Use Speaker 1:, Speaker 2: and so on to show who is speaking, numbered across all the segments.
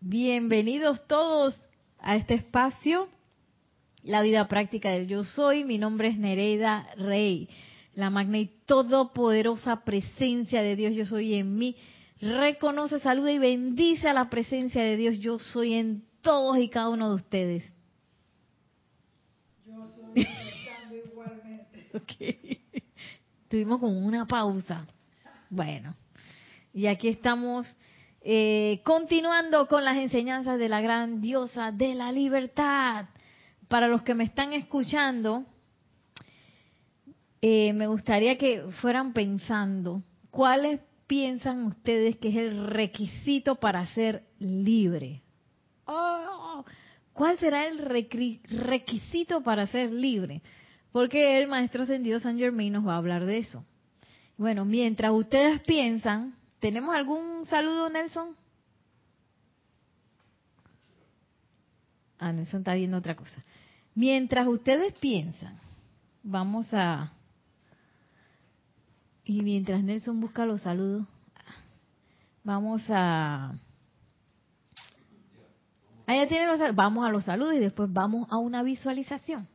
Speaker 1: Bienvenidos todos a este espacio, la vida práctica del yo soy. Mi nombre es Nereida Rey, la magna y todopoderosa presencia de Dios yo soy en mí. Reconoce, saluda y bendice a la presencia de Dios yo soy en todos y cada uno de ustedes.
Speaker 2: Yo soy igualmente.
Speaker 1: Ok. Tuvimos como una pausa. Bueno, y aquí estamos eh, continuando con las enseñanzas de la gran diosa de la libertad. Para los que me están escuchando, eh, me gustaría que fueran pensando cuáles piensan ustedes que es el requisito para ser libre. Oh, ¿Cuál será el requisito para ser libre? Porque el maestro ascendido San Germain nos va a hablar de eso. Bueno, mientras ustedes piensan, ¿Tenemos algún saludo, Nelson? Ah, Nelson está viendo otra cosa. Mientras ustedes piensan, vamos a... Y mientras Nelson busca los saludos, vamos a... Ya tienen los. Vamos a los saludos y después vamos a una visualización.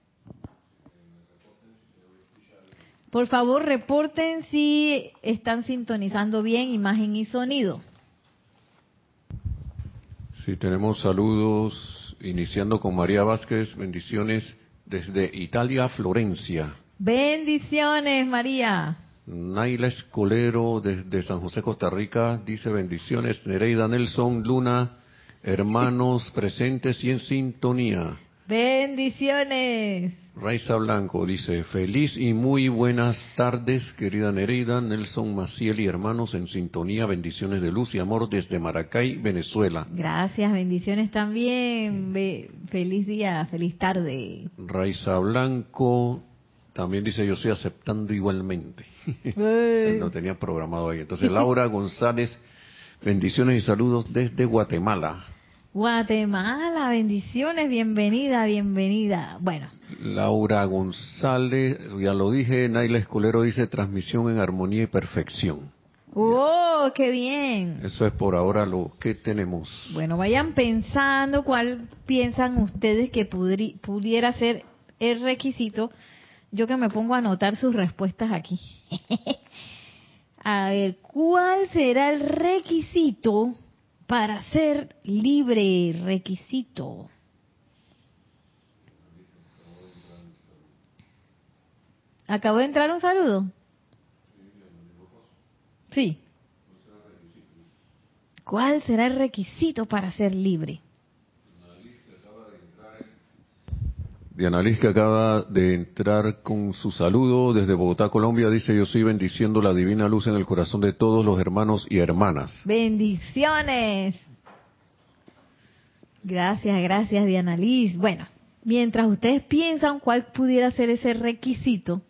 Speaker 1: Por favor, reporten si están sintonizando bien imagen y sonido.
Speaker 3: Sí, tenemos saludos, iniciando con María Vázquez, bendiciones desde Italia, Florencia.
Speaker 1: Bendiciones, María.
Speaker 3: Naila Escolero desde San José, Costa Rica, dice bendiciones. Nereida Nelson, Luna, hermanos presentes y en sintonía.
Speaker 1: Bendiciones.
Speaker 3: Raiza Blanco dice, feliz y muy buenas tardes, querida Nereida, Nelson Maciel y hermanos en sintonía, bendiciones de luz y amor desde Maracay, Venezuela.
Speaker 1: Gracias, bendiciones también, feliz día, feliz tarde.
Speaker 3: Raiza Blanco también dice, yo estoy aceptando igualmente. no tenía programado ahí. Entonces, Laura González, bendiciones y saludos desde Guatemala.
Speaker 1: Guatemala, bendiciones, bienvenida, bienvenida. Bueno.
Speaker 3: Laura González, ya lo dije, Naila Escolero dice transmisión en armonía y perfección.
Speaker 1: ¡Oh, qué bien!
Speaker 3: Eso es por ahora lo que tenemos.
Speaker 1: Bueno, vayan pensando cuál piensan ustedes que pudiera ser el requisito. Yo que me pongo a anotar sus respuestas aquí. a ver, ¿cuál será el requisito para ser libre, requisito. ¿Acabó de entrar un saludo? Sí. ¿Cuál será el requisito para ser libre?
Speaker 3: Diana que acaba de entrar con su saludo desde Bogotá, Colombia, dice, yo estoy bendiciendo la divina luz en el corazón de todos los hermanos y hermanas.
Speaker 1: Bendiciones. Gracias, gracias, Diana Liz. Bueno, mientras ustedes piensan cuál pudiera ser ese requisito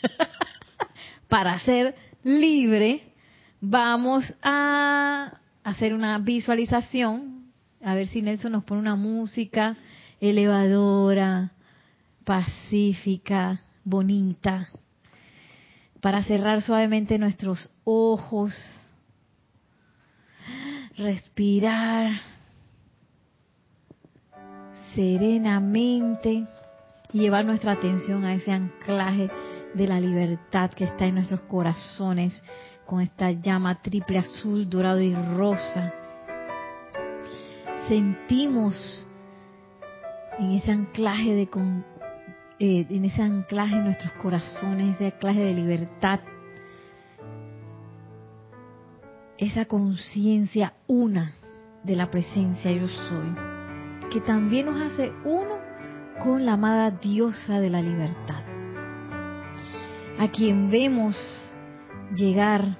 Speaker 1: para ser libre, vamos a hacer una visualización. A ver si Nelson nos pone una música elevadora, pacífica, bonita, para cerrar suavemente nuestros ojos, respirar serenamente y llevar nuestra atención a ese anclaje de la libertad que está en nuestros corazones con esta llama triple azul, dorado y rosa. Sentimos en ese anclaje de eh, en ese anclaje en nuestros corazones, ese anclaje de libertad, esa conciencia una de la presencia yo soy, que también nos hace uno con la amada diosa de la libertad, a quien vemos llegar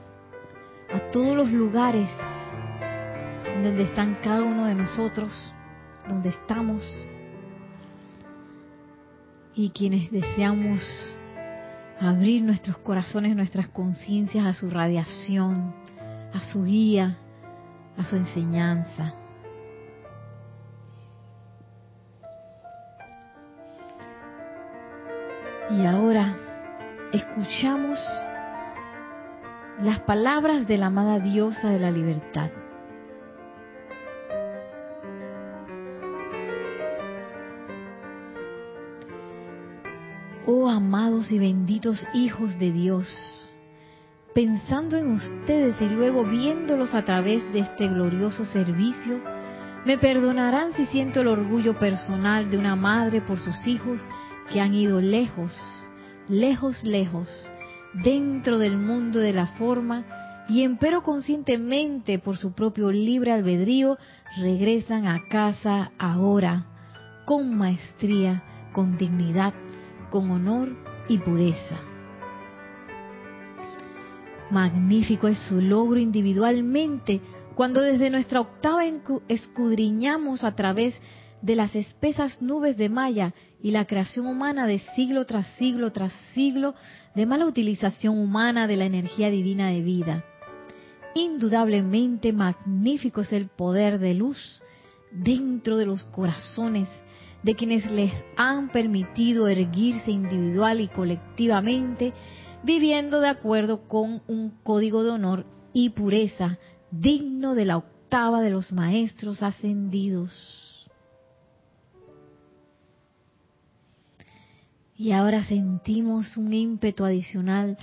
Speaker 1: a todos los lugares donde están cada uno de nosotros, donde estamos, y quienes deseamos abrir nuestros corazones, nuestras conciencias a su radiación, a su guía, a su enseñanza. Y ahora escuchamos las palabras de la amada diosa de la libertad. Y benditos hijos de Dios, pensando en ustedes y luego viéndolos a través de este glorioso servicio, me perdonarán si siento el orgullo personal de una madre por sus hijos que han ido lejos, lejos, lejos, dentro del mundo de la forma y empero conscientemente por su propio libre albedrío regresan a casa ahora con maestría, con dignidad, con honor y pureza. Magnífico es su logro individualmente cuando desde nuestra octava escudriñamos a través de las espesas nubes de Maya y la creación humana de siglo tras siglo tras siglo de mala utilización humana de la energía divina de vida. Indudablemente magnífico es el poder de luz dentro de los corazones de quienes les han permitido erguirse individual y colectivamente, viviendo de acuerdo con un código de honor y pureza digno de la octava de los maestros ascendidos. Y ahora sentimos un ímpetu adicional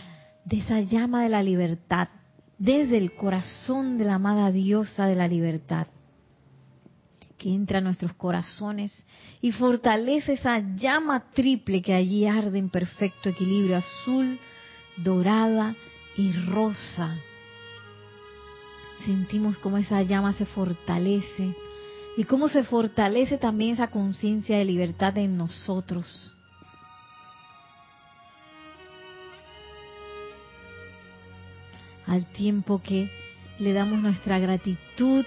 Speaker 1: de esa llama de la libertad desde el corazón de la amada diosa de la libertad que entra a nuestros corazones y fortalece esa llama triple que allí arde en perfecto equilibrio azul, dorada y rosa. Sentimos cómo esa llama se fortalece y cómo se fortalece también esa conciencia de libertad en nosotros. Al tiempo que le damos nuestra gratitud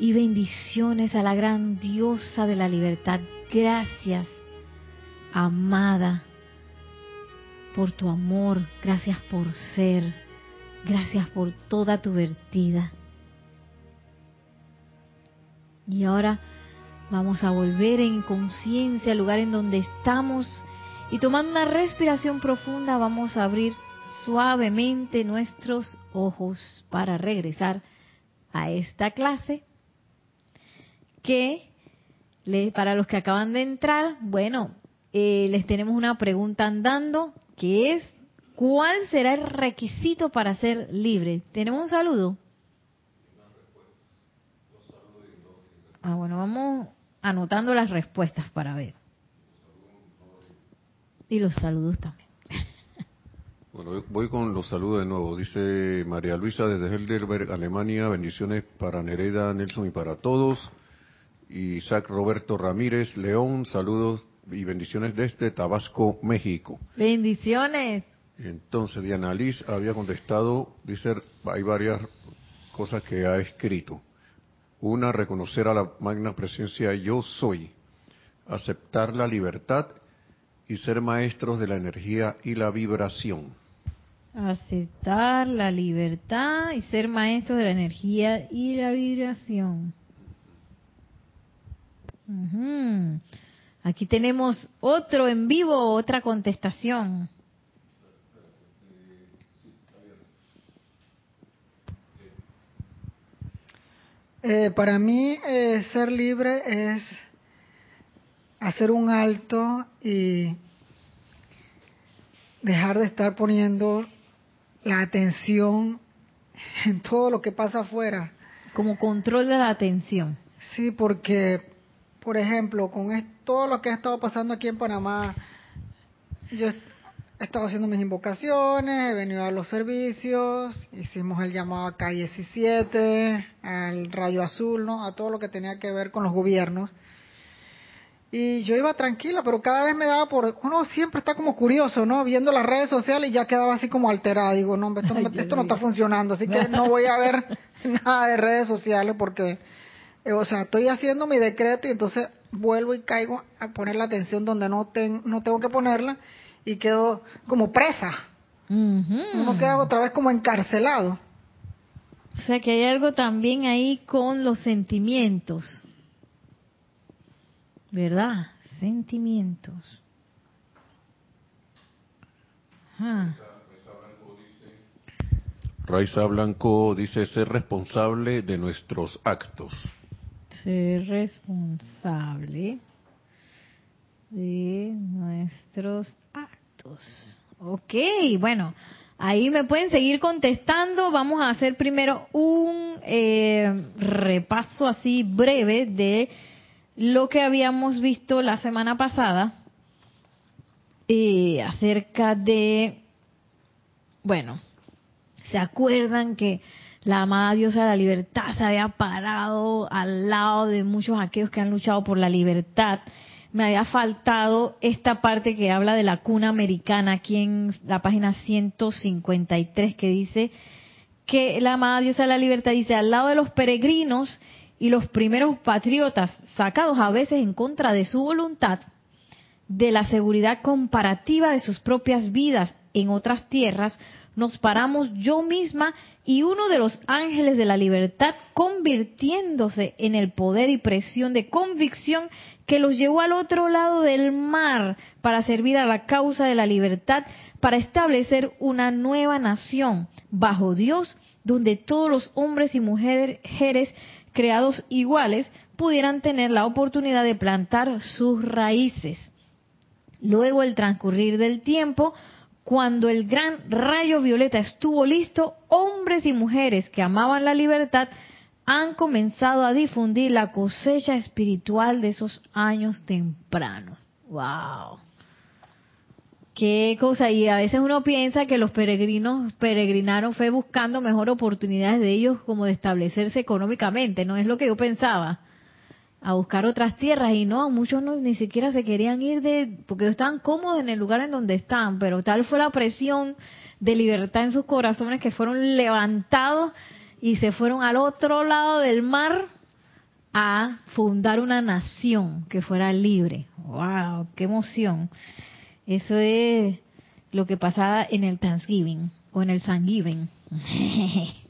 Speaker 1: y bendiciones a la gran diosa de la libertad. Gracias, amada, por tu amor. Gracias por ser. Gracias por toda tu vertida. Y ahora vamos a volver en conciencia al lugar en donde estamos y tomando una respiración profunda vamos a abrir suavemente nuestros ojos para regresar a esta clase que para los que acaban de entrar, bueno, eh, les tenemos una pregunta andando que es ¿cuál será el requisito para ser libre? ¿Tenemos un saludo? Ah, bueno, vamos anotando las respuestas para ver. Y los saludos también.
Speaker 3: Bueno, voy con los saludos de nuevo. Dice María Luisa desde Helderberg, Alemania. Bendiciones para Nereda, Nelson y para todos. Isaac Roberto Ramírez León, saludos y bendiciones desde Tabasco, México.
Speaker 1: Bendiciones.
Speaker 3: Entonces, Diana Liz había contestado, dice, hay varias cosas que ha escrito. Una, reconocer a la magna presencia yo soy, aceptar la libertad y ser maestros de la energía y la vibración.
Speaker 1: Aceptar la libertad y ser maestros de la energía y la vibración. Aquí tenemos otro en vivo, otra contestación.
Speaker 2: Eh, para mí eh, ser libre es hacer un alto y dejar de estar poniendo la atención en todo lo que pasa afuera.
Speaker 1: Como control de la atención.
Speaker 2: Sí, porque por ejemplo, con todo lo que ha estado pasando aquí en Panamá, yo he estado haciendo mis invocaciones, he venido a los servicios, hicimos el llamado a calle 17, al rayo azul, ¿no? A todo lo que tenía que ver con los gobiernos. Y yo iba tranquila, pero cada vez me daba por... Uno siempre está como curioso, ¿no? Viendo las redes sociales y ya quedaba así como alterada. Digo, no, esto no, esto no está funcionando, así que no voy a ver nada de redes sociales porque o sea, estoy haciendo mi decreto y entonces vuelvo y caigo a poner la atención donde no, no tengo que ponerla y quedo como presa. Uno queda otra vez como encarcelado.
Speaker 1: O sea que hay algo también ahí con los sentimientos. ¿Verdad? Sentimientos.
Speaker 3: Raiza Blanco dice ser responsable de nuestros actos
Speaker 1: ser responsable de nuestros actos. Ok, bueno, ahí me pueden seguir contestando. Vamos a hacer primero un eh, repaso así breve de lo que habíamos visto la semana pasada eh, acerca de, bueno, ¿se acuerdan que la amada diosa de la libertad se había parado al lado de muchos aquellos que han luchado por la libertad? Me había faltado esta parte que habla de la cuna americana aquí en la página 153 que dice que la amada diosa de la libertad dice al lado de los peregrinos y los primeros patriotas sacados a veces en contra de su voluntad, de la seguridad comparativa de sus propias vidas en otras tierras, nos paramos yo misma y uno de los ángeles de la libertad convirtiéndose en el poder y presión de convicción que los llevó al otro lado del mar para servir a la causa de la libertad, para establecer una nueva nación bajo Dios, donde todos los hombres y mujeres creados iguales pudieran tener la oportunidad de plantar sus raíces. Luego el transcurrir del tiempo, cuando el gran rayo violeta estuvo listo, hombres y mujeres que amaban la libertad han comenzado a difundir la cosecha espiritual de esos años tempranos. ¡Wow! Qué cosa, y a veces uno piensa que los peregrinos peregrinaron fue buscando mejor oportunidades de ellos como de establecerse económicamente, no es lo que yo pensaba a buscar otras tierras y no, muchos no, ni siquiera se querían ir de, porque estaban cómodos en el lugar en donde están, pero tal fue la presión de libertad en sus corazones que fueron levantados y se fueron al otro lado del mar a fundar una nación que fuera libre. ¡Wow! ¡Qué emoción! Eso es lo que pasaba en el Thanksgiving o en el Thanksgiving.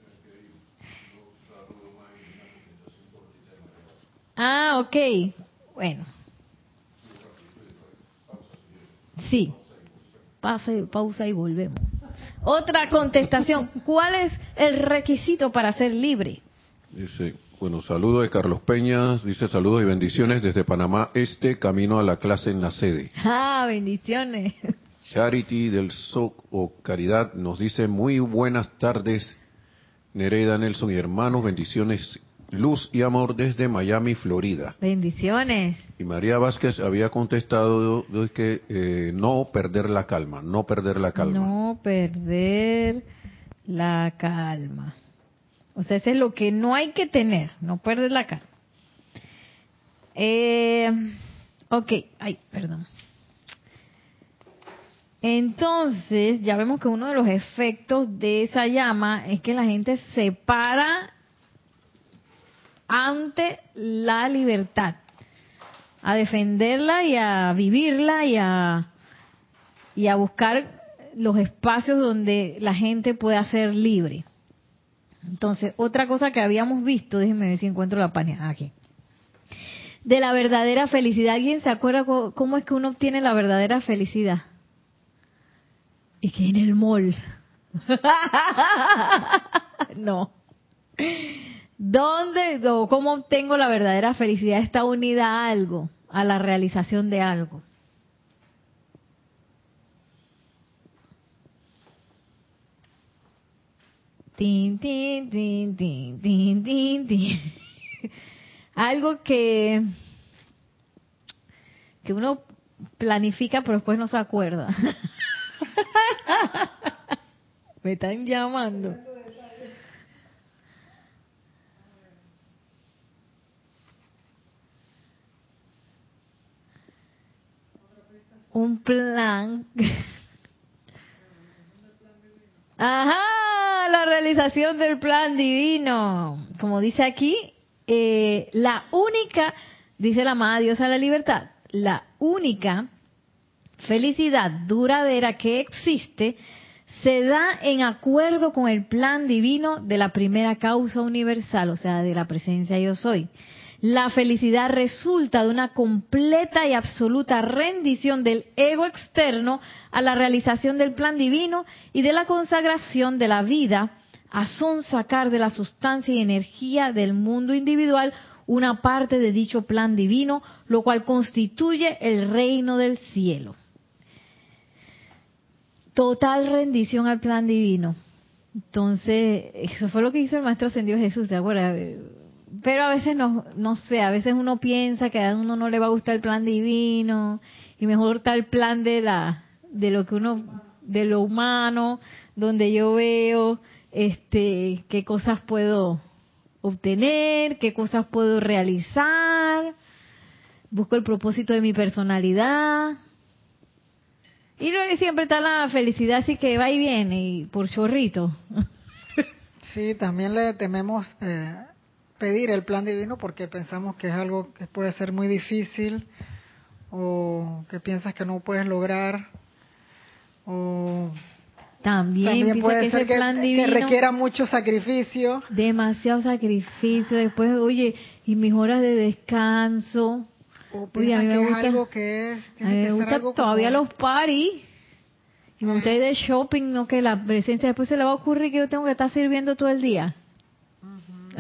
Speaker 1: Ah, ok. Bueno. Sí. pausa y volvemos. Otra contestación. ¿Cuál es el requisito para ser libre?
Speaker 3: Dice, bueno, saludo de Carlos Peñas. Dice saludos y bendiciones desde Panamá Este, camino a la clase en la sede.
Speaker 1: Ah, bendiciones.
Speaker 3: Charity del SOC o Caridad nos dice muy buenas tardes, Nereida Nelson y hermanos, bendiciones luz y amor desde Miami, Florida.
Speaker 1: Bendiciones.
Speaker 3: Y María Vázquez había contestado de, que eh, no perder la calma, no perder la calma.
Speaker 1: No perder la calma. O sea, eso es lo que no hay que tener, no perder la calma. Eh, ok, ay, perdón. Entonces, ya vemos que uno de los efectos de esa llama es que la gente se para ante la libertad, a defenderla y a vivirla y a, y a buscar los espacios donde la gente pueda ser libre. Entonces, otra cosa que habíamos visto, déjenme ver si encuentro la página aquí, de la verdadera felicidad. ¿Alguien se acuerda cómo es que uno obtiene la verdadera felicidad? Es que en el mall. no. ¿Dónde o cómo obtengo la verdadera felicidad? Está unida a algo, a la realización de algo. Algo que, que uno planifica pero después no se acuerda. Me están llamando. Un plan. Ajá, la realización del plan divino. Como dice aquí, eh, la única, dice la amada diosa de la libertad, la única felicidad duradera que existe se da en acuerdo con el plan divino de la primera causa universal, o sea, de la presencia yo soy. La felicidad resulta de una completa y absoluta rendición del ego externo a la realización del plan divino y de la consagración de la vida a sacar de la sustancia y energía del mundo individual una parte de dicho plan divino, lo cual constituye el reino del cielo. Total rendición al plan divino. Entonces, eso fue lo que hizo el Maestro Ascendido Jesús, ¿te acuerdas? Pero a veces no, no sé, a veces uno piensa que a uno no le va a gustar el plan divino y mejor está el plan de la, de lo que uno, de lo humano, donde yo veo, este, qué cosas puedo obtener, qué cosas puedo realizar, busco el propósito de mi personalidad. Y luego siempre está la felicidad, así que va y viene, y por chorrito.
Speaker 2: Sí, también le tememos eh, pedir el plan divino porque pensamos que es algo que puede ser muy difícil o que piensas que no puedes lograr o
Speaker 1: también,
Speaker 2: puede ser que, requiera mucho sacrificio.
Speaker 1: Demasiado sacrificio. Después, oye, y mis horas de descanso.
Speaker 2: oye, a mí me gusta, algo que es,
Speaker 1: a mí me gusta todavía los paris. Y me gusta ir de shopping, no que la presencia después se le va a ocurrir que yo tengo que estar sirviendo todo el día.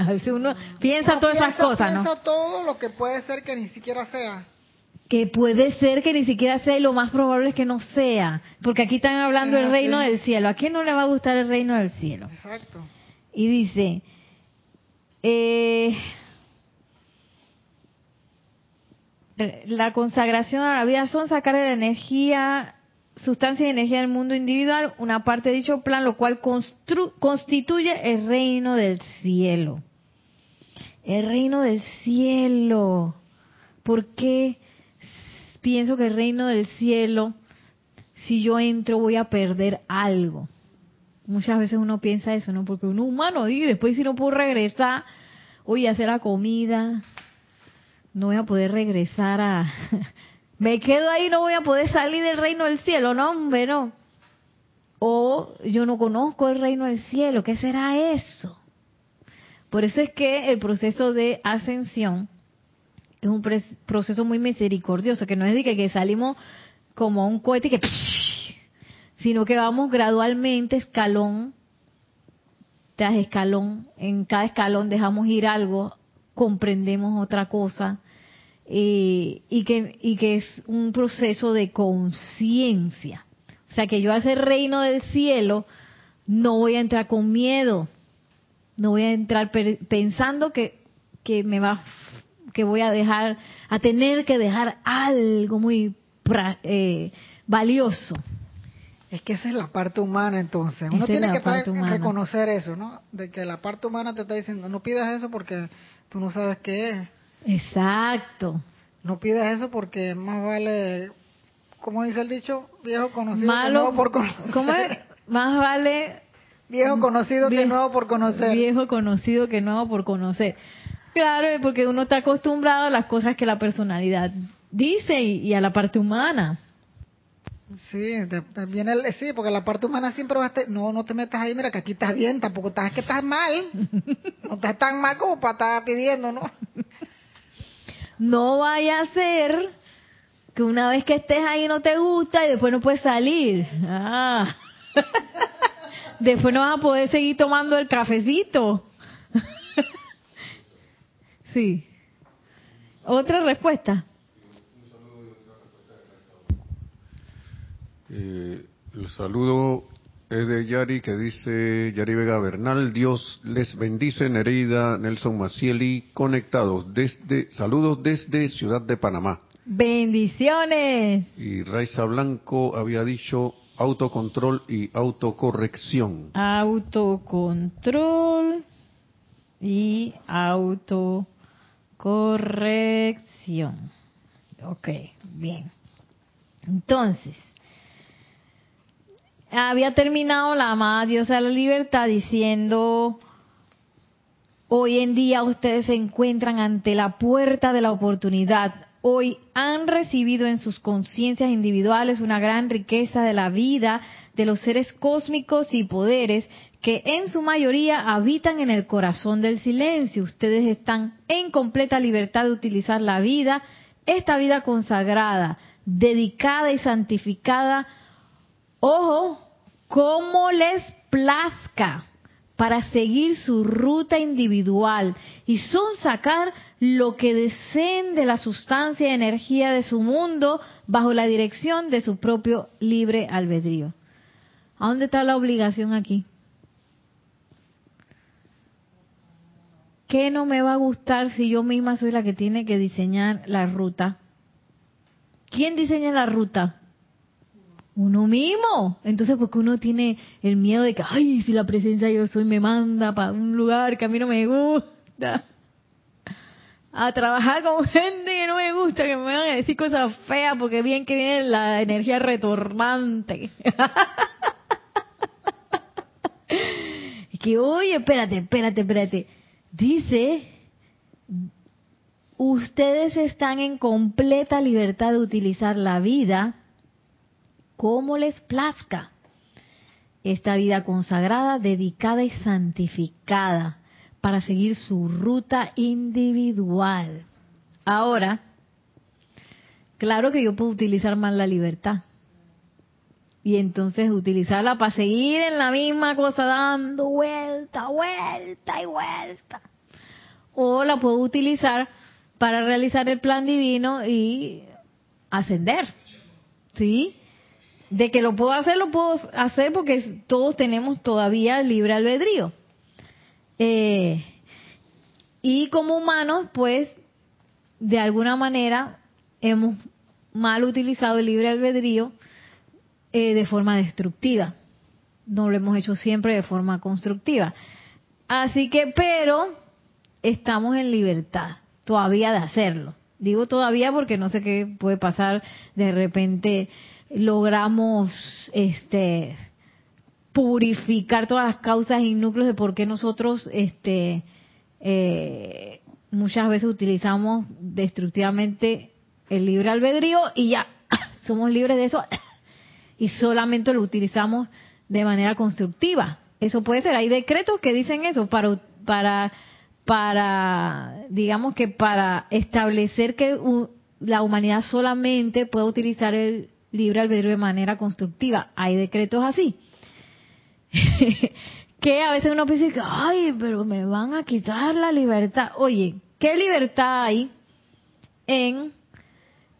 Speaker 1: A veces uno piensa todas esas cosas,
Speaker 2: ¿no? Piensa todo lo que puede ser que ni siquiera sea
Speaker 1: que puede ser que ni siquiera sea y lo más probable es que no sea, porque aquí están hablando del reino del cielo. ¿A quién no le va a gustar el reino del cielo?
Speaker 2: Exacto.
Speaker 1: Y dice, eh, la consagración a la vida son sacar de la energía, sustancia y energía del mundo individual, una parte de dicho plan, lo cual constituye el reino del cielo. El reino del cielo. ¿Por qué? pienso que el reino del cielo, si yo entro voy a perder algo. Muchas veces uno piensa eso, ¿no? Porque uno humano y después si no puedo regresar, voy a hacer la comida, no voy a poder regresar a... Me quedo ahí, no voy a poder salir del reino del cielo, no, hombre, no. O yo no conozco el reino del cielo, ¿qué será eso? Por eso es que el proceso de ascensión es un proceso muy misericordioso, que no es de que, salimos como un cohete que sino que vamos gradualmente escalón tras escalón, en cada escalón dejamos ir algo, comprendemos otra cosa, eh, y, que, y que es un proceso de conciencia. O sea que yo a ese reino del cielo no voy a entrar con miedo, no voy a entrar pensando que, que me va que voy a dejar, a tener que dejar algo muy eh, valioso.
Speaker 2: Es que esa es la parte humana entonces. Uno tiene que reconocer eso, ¿no? De que la parte humana te está diciendo, no pidas eso porque tú no sabes qué es.
Speaker 1: Exacto.
Speaker 2: No pidas eso porque más vale, como dice el dicho, viejo conocido que nuevo por conocer.
Speaker 1: ¿Cómo es? Más vale
Speaker 2: viejo conocido que nuevo por conocer.
Speaker 1: Viejo conocido que nuevo por conocer. Claro, porque uno está acostumbrado a las cosas que la personalidad dice y, a la parte humana.
Speaker 2: Sí, el, sí, porque la parte humana siempre va a estar, no, no te metas ahí, mira que aquí estás bien, tampoco estás que estás mal, no estás tan mal como para estar pidiendo, ¿no?
Speaker 1: No vaya a ser que una vez que estés ahí no te gusta y después no puedes salir. Ah. después no vas a poder seguir tomando el cafecito. Sí. ¿Otra respuesta?
Speaker 3: Eh, el saludo es de Yari que dice, Yari Vega Bernal, Dios les bendice, Nereida, Nelson Macieli, conectados desde, saludos desde Ciudad de Panamá.
Speaker 1: Bendiciones.
Speaker 3: Y Raiza Blanco había dicho autocontrol y autocorrección.
Speaker 1: Autocontrol y auto Corrección. Ok, bien. Entonces, había terminado la amada diosa de la libertad diciendo, hoy en día ustedes se encuentran ante la puerta de la oportunidad. Hoy han recibido en sus conciencias individuales una gran riqueza de la vida de los seres cósmicos y poderes que en su mayoría habitan en el corazón del silencio. Ustedes están en completa libertad de utilizar la vida, esta vida consagrada, dedicada y santificada, ojo, como les plazca, para seguir su ruta individual y son sacar lo que deseen de la sustancia y energía de su mundo bajo la dirección de su propio libre albedrío. ¿A dónde está la obligación aquí? ¿Qué no me va a gustar si yo misma soy la que tiene que diseñar la ruta? ¿Quién diseña la ruta? Uno mismo. Entonces, porque uno tiene el miedo de que, ay, si la presencia yo soy me manda para un lugar que a mí no me gusta. A trabajar con gente que no me gusta, que me van a decir cosas feas, porque bien que viene la energía retornante. y que, oye, espérate, espérate, espérate. Dice, ustedes están en completa libertad de utilizar la vida como les plazca. Esta vida consagrada, dedicada y santificada para seguir su ruta individual. Ahora, claro que yo puedo utilizar más la libertad. Y entonces utilizarla para seguir en la misma cosa, dando vuelta, vuelta y vuelta. O la puedo utilizar para realizar el plan divino y ascender. ¿Sí? De que lo puedo hacer, lo puedo hacer porque todos tenemos todavía libre albedrío. Eh, y como humanos, pues, de alguna manera hemos mal utilizado el libre albedrío eh, de forma destructiva. No lo hemos hecho siempre de forma constructiva. Así que, pero, estamos en libertad todavía de hacerlo. Digo todavía porque no sé qué puede pasar de repente logramos este purificar todas las causas y núcleos de por qué nosotros este eh, muchas veces utilizamos destructivamente el libre albedrío y ya somos libres de eso y solamente lo utilizamos de manera constructiva. Eso puede ser, hay decretos que dicen eso para para para digamos que para establecer que la humanidad solamente puede utilizar el libre albedrío de manera constructiva. Hay decretos así. que a veces uno piensa, ay, pero me van a quitar la libertad. Oye, ¿qué libertad hay en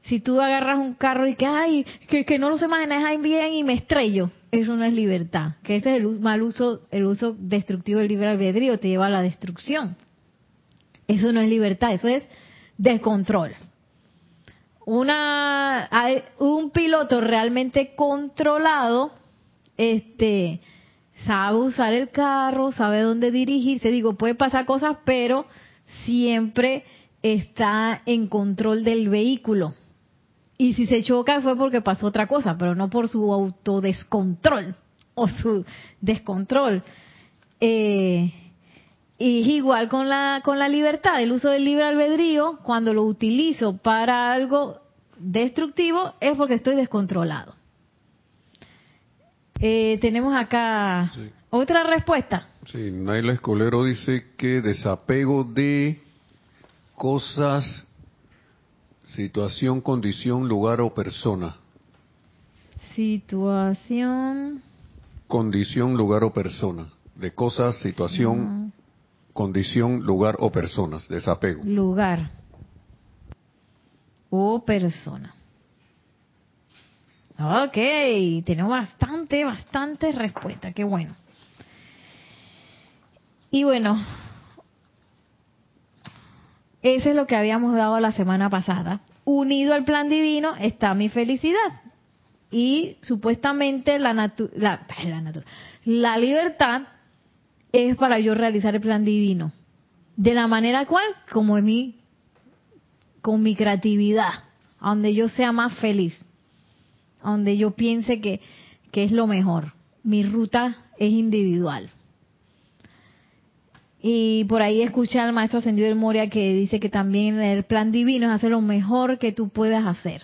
Speaker 1: si tú agarras un carro y que, ay, que, que no lo se maneja bien y me estrello? Eso no es libertad. Que ese es el mal uso, el uso destructivo del libre albedrío, te lleva a la destrucción. Eso no es libertad, eso es descontrol una un piloto realmente controlado este sabe usar el carro, sabe dónde dirigirse, digo, puede pasar cosas, pero siempre está en control del vehículo. Y si se choca fue porque pasó otra cosa, pero no por su autodescontrol o su descontrol. Eh, y igual con la, con la libertad, el uso del libre albedrío, cuando lo utilizo para algo destructivo, es porque estoy descontrolado. Eh, tenemos acá otra respuesta.
Speaker 3: Sí, Naila Escolero dice que desapego de cosas, situación, condición, lugar o persona.
Speaker 1: Situación.
Speaker 3: Condición, lugar o persona. De cosas, situación, condición, lugar o personas, desapego.
Speaker 1: Lugar o persona. Ok, tenemos bastante, bastante respuesta, qué bueno. Y bueno, eso es lo que habíamos dado la semana pasada. Unido al plan divino está mi felicidad. Y supuestamente la, la, la, la libertad es para yo realizar el plan divino. De la manera cual, como en mi, con mi creatividad, donde yo sea más feliz, donde yo piense que, que es lo mejor. Mi ruta es individual. Y por ahí escuché al maestro ascendido del Moria que dice que también el plan divino es hacer lo mejor que tú puedas hacer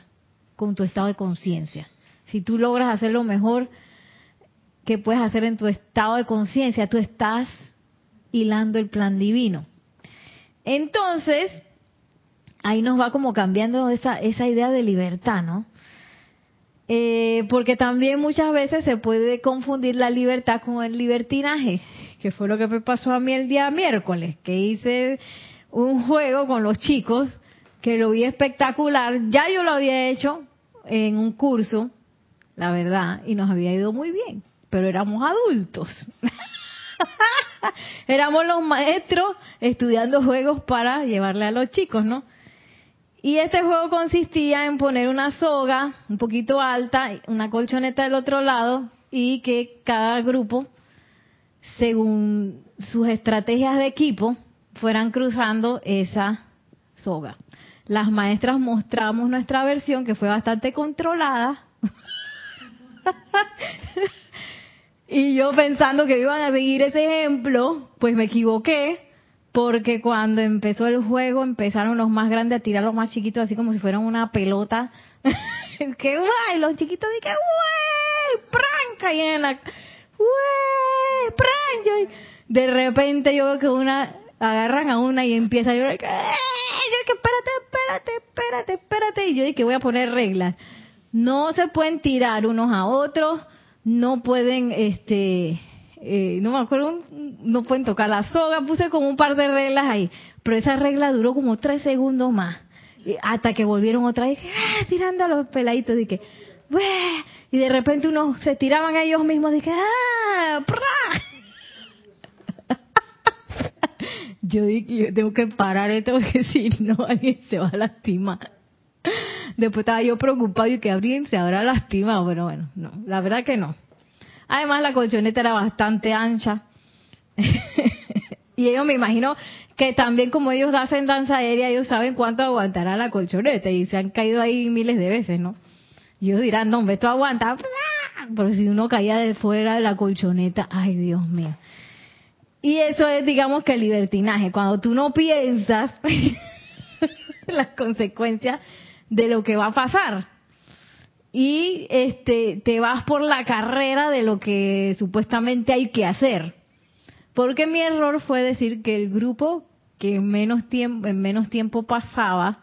Speaker 1: con tu estado de conciencia. Si tú logras hacer lo mejor que puedes hacer en tu estado de conciencia. Tú estás hilando el plan divino. Entonces, ahí nos va como cambiando esa, esa idea de libertad, ¿no? Eh, porque también muchas veces se puede confundir la libertad con el libertinaje. que fue lo que me pasó a mí el día miércoles, que hice un juego con los chicos que lo vi espectacular. Ya yo lo había hecho en un curso, la verdad, y nos había ido muy bien, pero éramos adultos. éramos los maestros estudiando juegos para llevarle a los chicos, ¿no? Y este juego consistía en poner una soga un poquito alta, una colchoneta del otro lado y que cada grupo, según sus estrategias de equipo, fueran cruzando esa soga. Las maestras mostramos nuestra versión que fue bastante controlada. y yo pensando que iban a seguir ese ejemplo, pues me equivoqué porque cuando empezó el juego empezaron los más grandes a tirar los más chiquitos así como si fueran una pelota. que guay, los chiquitos dije, guay, pran, caían en la, guay, pran, de repente yo veo que una, agarran a una y empieza a llorar, yo dije, espérate, espérate, espérate, espérate, y yo dije, voy a poner reglas. No se pueden tirar unos a otros, no pueden, este, eh, no me acuerdo, no pueden tocar la soga, puse como un par de reglas ahí, pero esa regla duró como tres segundos más, hasta que volvieron otra vez, ah, tirando a los peladitos, dije, y de repente unos se tiraban a ellos mismos, dije, ah, yo dije, yo tengo que parar esto porque si no alguien se va a lastimar. Después estaba yo preocupado y que alguien se habrá lastimado, pero bueno, no, la verdad que no. Además, la colchoneta era bastante ancha. y ellos me imagino que también como ellos hacen danza aérea, ellos saben cuánto aguantará la colchoneta y se han caído ahí miles de veces, ¿no? Y ellos dirán, no, esto aguanta. Pero si uno caía de fuera de la colchoneta, ay Dios mío. Y eso es, digamos, que el libertinaje. Cuando tú no piensas las consecuencias de lo que va a pasar y este te vas por la carrera de lo que supuestamente hay que hacer. Porque mi error fue decir que el grupo que en menos tiempo, en menos tiempo pasaba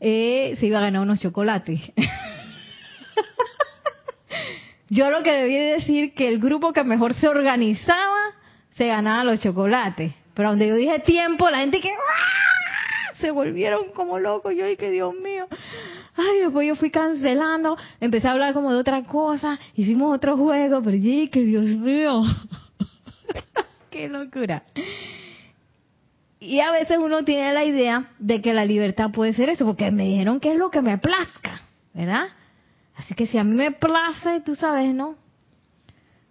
Speaker 1: eh, se iba a ganar unos chocolates. Yo lo que debí decir que el grupo que mejor se organizaba se ganaba los chocolates. Pero donde yo dije tiempo, la gente que ¡ah! se volvieron como locos. Yo dije, Dios mío, Ay, después yo fui cancelando, empecé a hablar como de otra cosa, hicimos otro juego, pero sí, que Dios mío, qué locura. Y a veces uno tiene la idea de que la libertad puede ser eso, porque me dijeron que es lo que me plazca, ¿verdad? Así que si a mí me place, tú sabes, ¿no?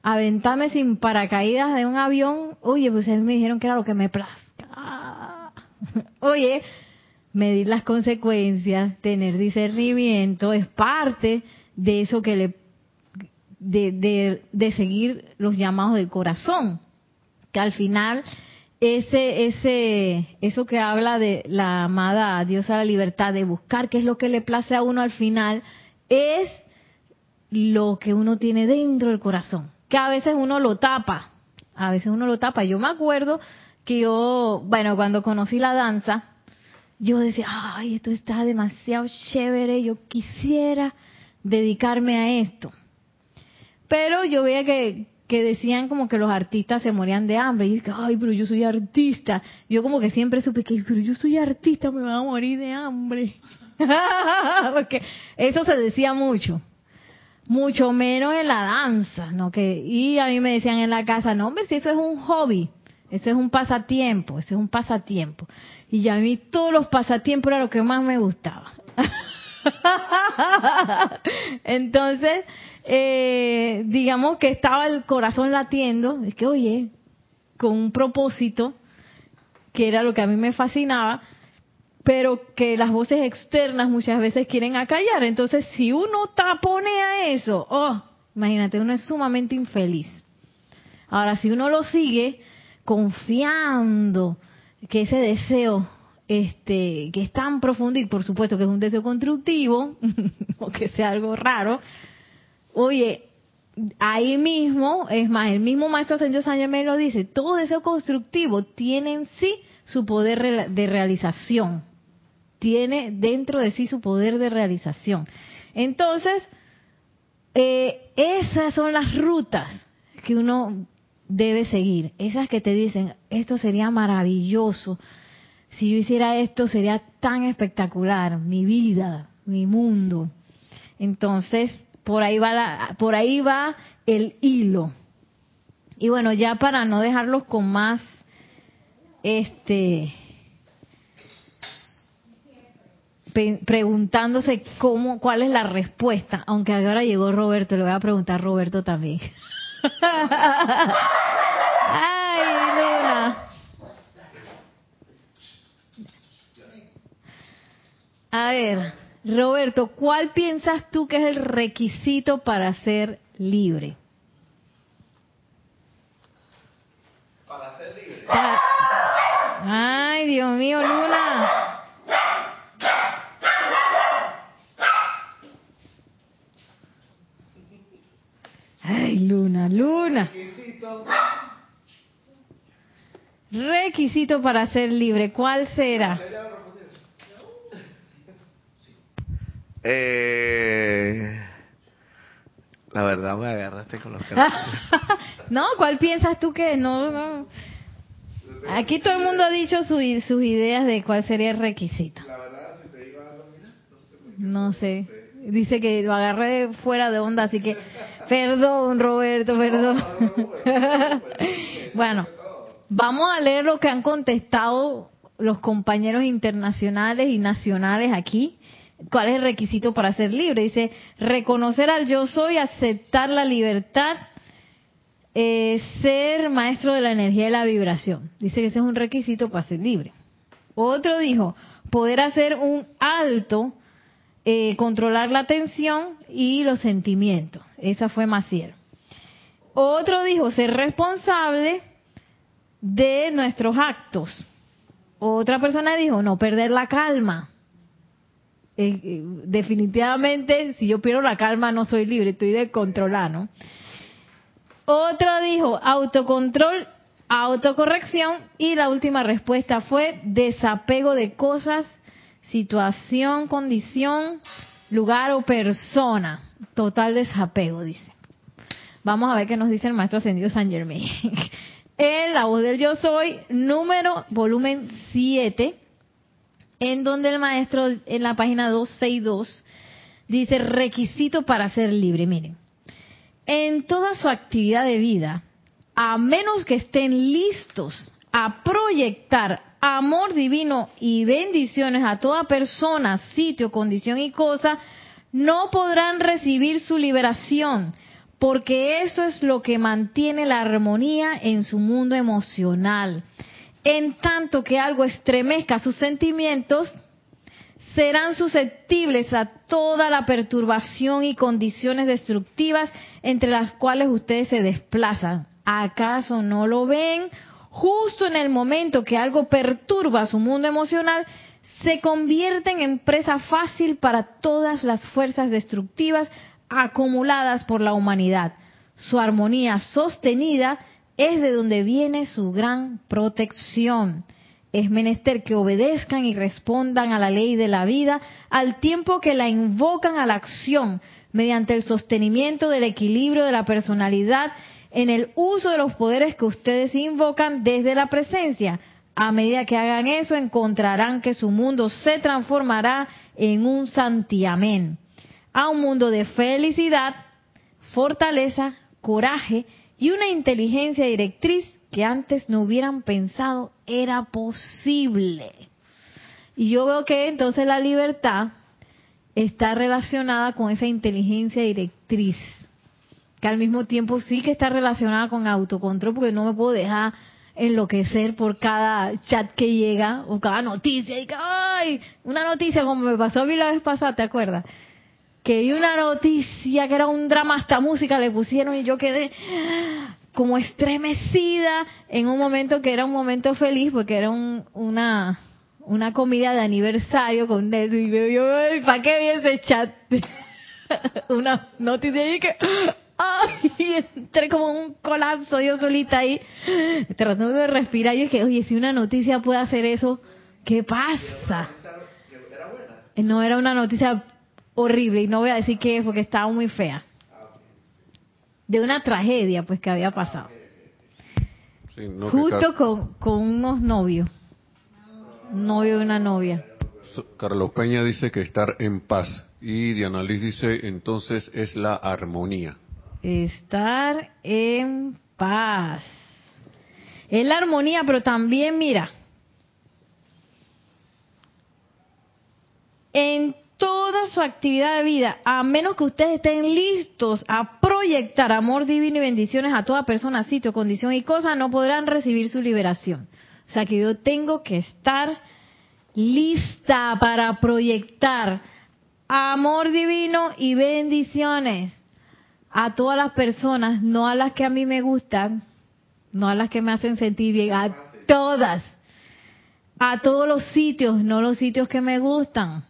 Speaker 1: Aventarme sin paracaídas de un avión, oye, pues mí me dijeron que era lo que me plazca. Oye, medir las consecuencias, tener discernimiento, es parte de eso que le, de, de, seguir los llamados del corazón, que al final ese, ese, eso que habla de la amada diosa de la libertad, de buscar qué es lo que le place a uno al final, es lo que uno tiene dentro del corazón, que a veces uno lo tapa, a veces uno lo tapa. Yo me acuerdo que yo, bueno, cuando conocí la danza, yo decía, ay, esto está demasiado chévere, yo quisiera dedicarme a esto. Pero yo veía que, que decían como que los artistas se morían de hambre. Y dije, ay, pero yo soy artista. Yo como que siempre supe que, pero yo soy artista, me voy a morir de hambre. Porque eso se decía mucho. Mucho menos en la danza, ¿no? Que, y a mí me decían en la casa, no, hombre, si eso es un hobby, eso es un pasatiempo, eso es un pasatiempo. Y a mí todos los pasatiempos era lo que más me gustaba. Entonces, eh, digamos que estaba el corazón latiendo, es que oye, con un propósito, que era lo que a mí me fascinaba, pero que las voces externas muchas veces quieren acallar. Entonces, si uno taponea eso, oh, imagínate, uno es sumamente infeliz. Ahora, si uno lo sigue confiando, que ese deseo este que es tan profundo y por supuesto que es un deseo constructivo o que sea algo raro oye ahí mismo es más el mismo maestro San José me lo dice todo deseo constructivo tiene en sí su poder de realización tiene dentro de sí su poder de realización. Entonces eh, esas son las rutas que uno debe seguir. Esas que te dicen, esto sería maravilloso. Si yo hiciera esto sería tan espectacular, mi vida, mi mundo. Entonces, por ahí va la, por ahí va el hilo. Y bueno, ya para no dejarlos con más este preguntándose cómo cuál es la respuesta, aunque ahora llegó Roberto, le voy a preguntar a Roberto también. Ay, Luna. A ver, Roberto, ¿cuál piensas tú que es el requisito para ser libre?
Speaker 4: Para ser libre.
Speaker 1: Ay, Dios mío, Luna. Ay, Luna, Luna. Requisito para ser libre, ¿cuál será?
Speaker 4: Eh, la verdad me agarraste con los
Speaker 1: no, ¿cuál piensas tú que no, no? Aquí todo el mundo ha dicho sus ideas de cuál sería el requisito. La verdad, si te iba a no sé. Dice que lo agarré fuera de onda, así que perdón, Roberto, perdón. bueno, vamos a leer lo que han contestado los compañeros internacionales y nacionales aquí. ¿Cuál es el requisito para ser libre? Dice, reconocer al yo soy, aceptar la libertad, eh, ser maestro de la energía y la vibración. Dice que ese es un requisito para ser libre. Otro dijo, poder hacer un alto, eh, controlar la atención y los sentimientos. Esa fue Maciel. Otro dijo, ser responsable de nuestros actos. Otra persona dijo, no perder la calma. Eh, definitivamente, si yo pierdo la calma, no soy libre, estoy de controlar, ¿no? Otro dijo autocontrol, autocorrección y la última respuesta fue desapego de cosas, situación, condición, lugar o persona. Total desapego, dice. Vamos a ver qué nos dice el maestro ascendido San Germain. en La voz del yo soy, número, volumen 7, en donde el maestro en la página 262 dice requisito para ser libre. Miren, en toda su actividad de vida, a menos que estén listos a proyectar amor divino y bendiciones a toda persona, sitio, condición y cosa, no podrán recibir su liberación, porque eso es lo que mantiene la armonía en su mundo emocional. En tanto que algo estremezca sus sentimientos, serán susceptibles a toda la perturbación y condiciones destructivas entre las cuales ustedes se desplazan. ¿Acaso no lo ven? Justo en el momento que algo perturba su mundo emocional, se convierten en presa fácil para todas las fuerzas destructivas acumuladas por la humanidad. Su armonía sostenida es de donde viene su gran protección es menester que obedezcan y respondan a la ley de la vida al tiempo que la invocan a la acción mediante el sostenimiento del equilibrio de la personalidad en el uso de los poderes que ustedes invocan desde la presencia. A medida que hagan eso, encontrarán que su mundo se transformará en un santiamén, a un mundo de felicidad, fortaleza, coraje y una inteligencia directriz que antes no hubieran pensado era posible. Y yo veo que entonces la libertad está relacionada con esa inteligencia directriz, que al mismo tiempo sí que está relacionada con autocontrol, porque no me puedo dejar enloquecer por cada chat que llega o cada noticia. Y que, ¡ay! Una noticia como me pasó a mí la vez pasada, ¿te acuerdas? Que vi una noticia que era un drama, hasta música le pusieron y yo quedé como estremecida en un momento que era un momento feliz porque era una una comida de aniversario con eso y yo, ¿para qué vi ese chat? una noticia y que ¡ay! entré como un colapso yo solita ahí tratando de respirar y dije, oye, si una noticia puede hacer eso, ¿qué pasa? No era una noticia horrible y no voy a decir qué es porque estaba muy fea de una tragedia pues que había pasado.
Speaker 3: Sí, no, que
Speaker 1: justo con, con unos novios. Un novio y una novia.
Speaker 3: Carlos Peña dice que estar en paz. Y Diana Liz dice, entonces es la armonía.
Speaker 1: Estar en paz. Es la armonía, pero también, mira, en toda su actividad de vida, a menos que ustedes estén listos a proyectar amor divino y bendiciones a toda persona, sitio, condición y cosa, no podrán recibir su liberación. O sea que yo tengo que estar lista para proyectar amor divino y bendiciones a todas las personas, no a las que a mí me gustan, no a las que me hacen sentir bien, a todas, a todos los sitios, no los sitios que me gustan,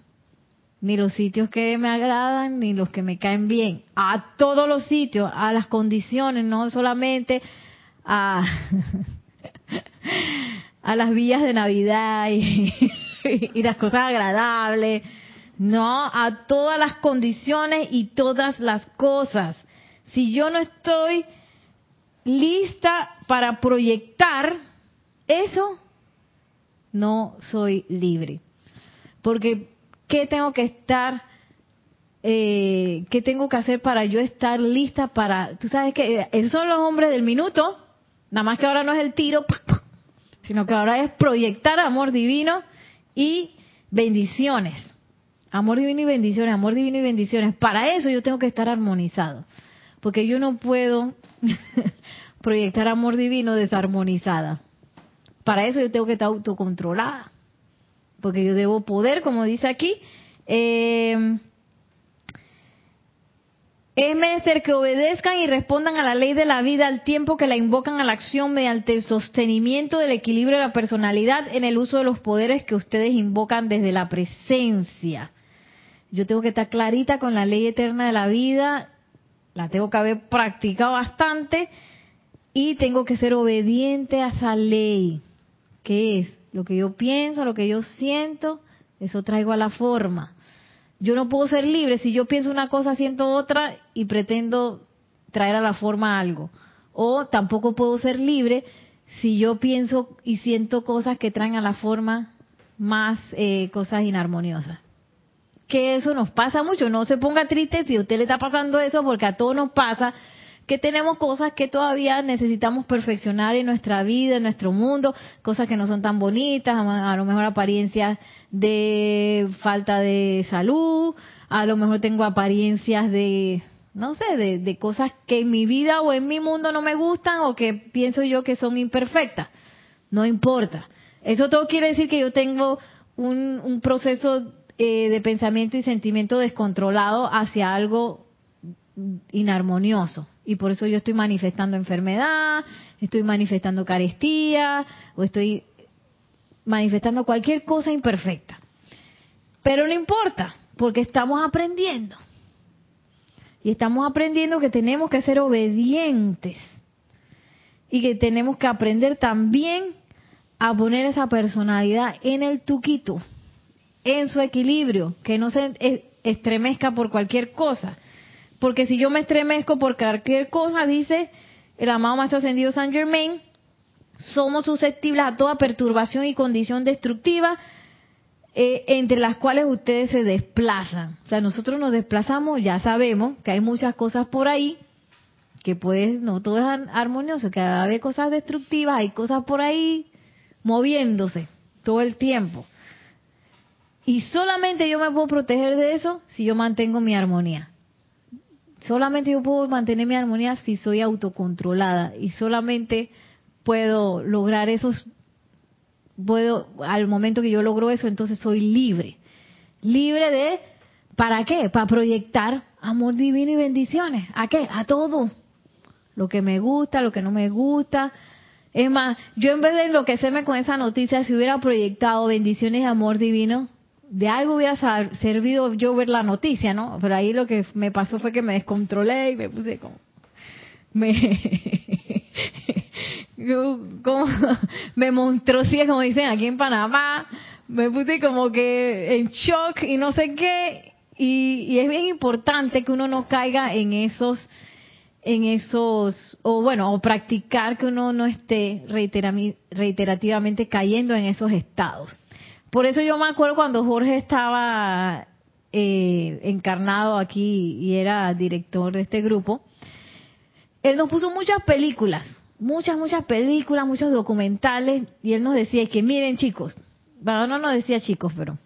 Speaker 1: ni los sitios que me agradan, ni los que me caen bien, a todos los sitios, a las condiciones, no solamente a, las villas de Navidad y las cosas agradables, no, a todas las condiciones y todas las cosas. Si yo no estoy lista para proyectar eso, no soy libre. Porque, ¿qué tengo que estar, eh, qué tengo que hacer para yo estar lista para, tú sabes que esos son los hombres del minuto, nada más que ahora no es el tiro, sino que ahora es proyectar amor divino y bendiciones. Amor divino y bendiciones, amor divino y bendiciones. Para eso yo tengo que estar armonizado. Porque yo no puedo proyectar amor divino desarmonizada. Para eso yo tengo que estar autocontrolada. Porque yo debo poder, como dice aquí, eh, es menester que obedezcan y respondan a la ley de la vida al tiempo que la invocan a la acción mediante el sostenimiento del equilibrio de la personalidad en el uso de los poderes que ustedes invocan desde la presencia. Yo tengo que estar clarita con la ley eterna de la vida, la tengo que haber practicado bastante y tengo que ser obediente a esa ley. ¿Qué es? Lo que yo pienso, lo que yo siento, eso traigo a la forma. Yo no puedo ser libre si yo pienso una cosa, siento otra y pretendo traer a la forma algo. O tampoco puedo ser libre si yo pienso y siento cosas que traen a la forma más eh, cosas inarmoniosas. Que eso nos pasa mucho. No se ponga triste si usted le está pasando eso, porque a todos nos pasa que tenemos cosas que todavía necesitamos perfeccionar en nuestra vida, en nuestro mundo, cosas que no son tan bonitas, a a lo mejor apariencias de falta de salud, a lo mejor tengo apariencias de, no sé, de, de cosas que en mi vida o en mi mundo no me gustan o que pienso yo que son imperfectas. No importa. Eso todo quiere decir que yo tengo un, un proceso eh, de pensamiento y sentimiento descontrolado hacia algo inarmonioso. Y por eso yo estoy manifestando enfermedad, estoy manifestando carestía, o estoy manifestando cualquier cosa imperfecta. Pero no importa, porque estamos aprendiendo. Y estamos aprendiendo que tenemos que ser obedientes. Y que tenemos que aprender también a poner esa personalidad en el tuquito, en su equilibrio, que no se eh, estremezca por cualquier cosa. Porque si yo me estremezco por cualquier cosa, dice el amado Maestro Ascendido San Germain, somos susceptibles a toda perturbación y condición destructiva eh, entre las cuales ustedes se desplazan. O sea, nosotros nos desplazamos, ya sabemos que hay muchas cosas por ahí, que pues no todo es ar- armonioso, que hay cosas destructivas, hay cosas por ahí moviéndose todo el tiempo. Y solamente yo me puedo proteger de eso si yo mantengo mi armonía. Solamente yo puedo mantener mi armonía si soy autocontrolada y solamente puedo lograr esos puedo al momento que yo logro eso entonces soy libre. Libre de para qué para proyectar amor divino y bendiciones. A qué a todo. Lo que me gusta lo que no me gusta. Es más yo en vez de enloquecerme con esa noticia si hubiera proyectado bendiciones y amor divino de algo hubiera servido yo ver la noticia no pero ahí lo que me pasó fue que me descontrolé y me puse como me como me monstruosé como dicen aquí en Panamá me puse como que en shock y no sé qué y, y es bien importante que uno no caiga en esos en esos, o bueno, o practicar que uno no esté reiterativamente cayendo en esos estados. Por eso yo me acuerdo cuando Jorge estaba eh, encarnado aquí y era director de este grupo, él nos puso muchas películas, muchas, muchas películas, muchos documentales, y él nos decía que miren chicos, bueno, no nos decía chicos, pero